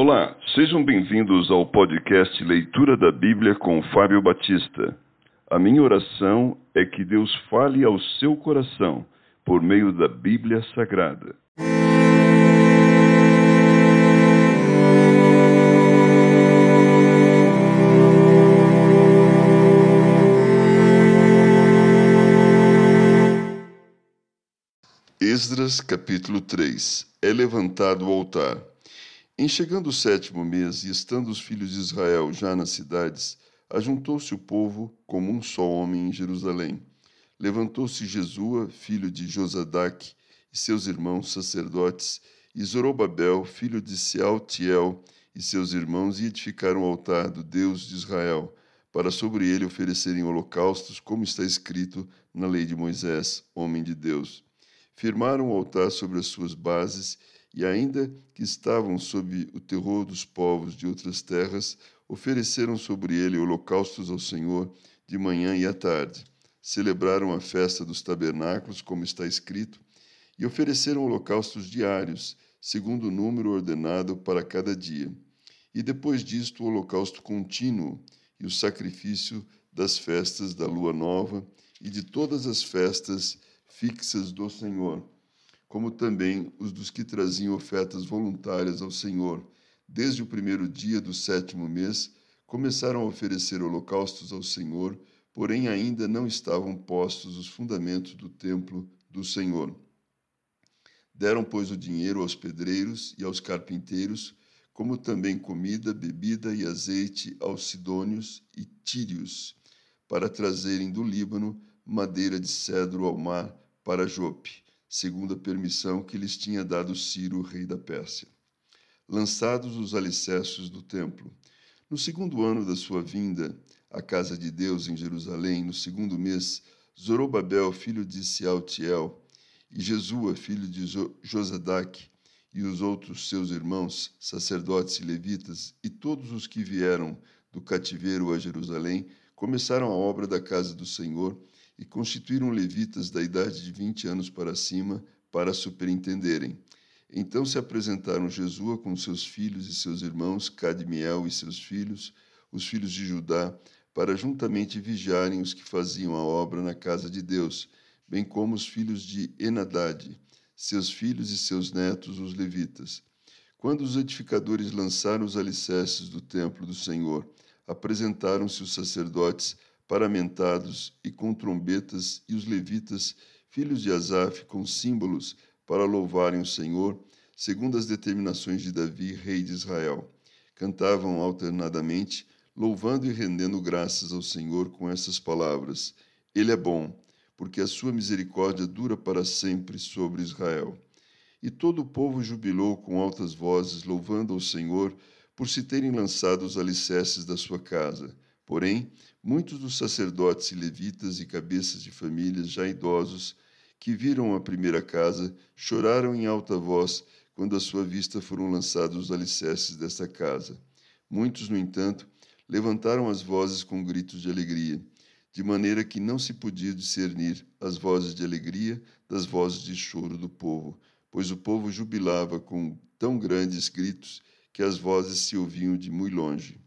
Olá, sejam bem-vindos ao podcast Leitura da Bíblia com Fábio Batista. A minha oração é que Deus fale ao seu coração por meio da Bíblia Sagrada. Esdras capítulo 3 É levantado o altar. Em chegando o sétimo mês e estando os filhos de Israel já nas cidades, ajuntou-se o povo como um só homem em Jerusalém. Levantou-se Jesua, filho de Josadac, e seus irmãos sacerdotes, e Zorobabel, filho de Sealtiel, e seus irmãos, e edificaram o altar do Deus de Israel, para sobre ele oferecerem holocaustos, como está escrito na lei de Moisés, homem de Deus. Firmaram o altar sobre as suas bases, e ainda que estavam sob o terror dos povos de outras terras, ofereceram sobre ele holocaustos ao Senhor de manhã e à tarde. Celebraram a festa dos tabernáculos, como está escrito, e ofereceram holocaustos diários, segundo o número ordenado para cada dia. E depois disto, o holocausto contínuo e o sacrifício das festas da lua nova e de todas as festas fixas do Senhor como também os dos que traziam ofertas voluntárias ao Senhor. Desde o primeiro dia do sétimo mês, começaram a oferecer holocaustos ao Senhor, porém ainda não estavam postos os fundamentos do templo do Senhor. Deram, pois, o dinheiro aos pedreiros e aos carpinteiros, como também comida, bebida e azeite aos sidônios e tírios, para trazerem do Líbano madeira de cedro ao mar para Jope segundo a permissão que lhes tinha dado Ciro, rei da Pérsia. Lançados os alicerces do templo, no segundo ano da sua vinda à casa de Deus em Jerusalém, no segundo mês, Zorobabel, filho de Sealtiel, e Jesua, filho de Josadac, e os outros seus irmãos, sacerdotes e levitas, e todos os que vieram do cativeiro a Jerusalém, começaram a obra da casa do Senhor e constituíram levitas da idade de vinte anos para cima para superintenderem. Então se apresentaram Jesua com seus filhos e seus irmãos, Cadmiel e seus filhos, os filhos de Judá, para juntamente vigiarem os que faziam a obra na casa de Deus, bem como os filhos de Enadade, seus filhos e seus netos, os levitas. Quando os edificadores lançaram os alicerces do templo do Senhor, apresentaram-se os sacerdotes paramentados e com trombetas, e os levitas, filhos de Asaf, com símbolos para louvarem o Senhor, segundo as determinações de Davi, rei de Israel. Cantavam alternadamente, louvando e rendendo graças ao Senhor com essas palavras: Ele é bom, porque a sua misericórdia dura para sempre sobre Israel. E todo o povo jubilou com altas vozes, louvando ao Senhor por se terem lançado os alicerces da sua casa. Porém, muitos dos sacerdotes e levitas e cabeças de famílias já idosos que viram a primeira casa choraram em alta voz quando à sua vista foram lançados os alicerces desta casa. Muitos, no entanto, levantaram as vozes com gritos de alegria, de maneira que não se podia discernir as vozes de alegria das vozes de choro do povo, pois o povo jubilava com tão grandes gritos que as vozes se ouviam de muito longe.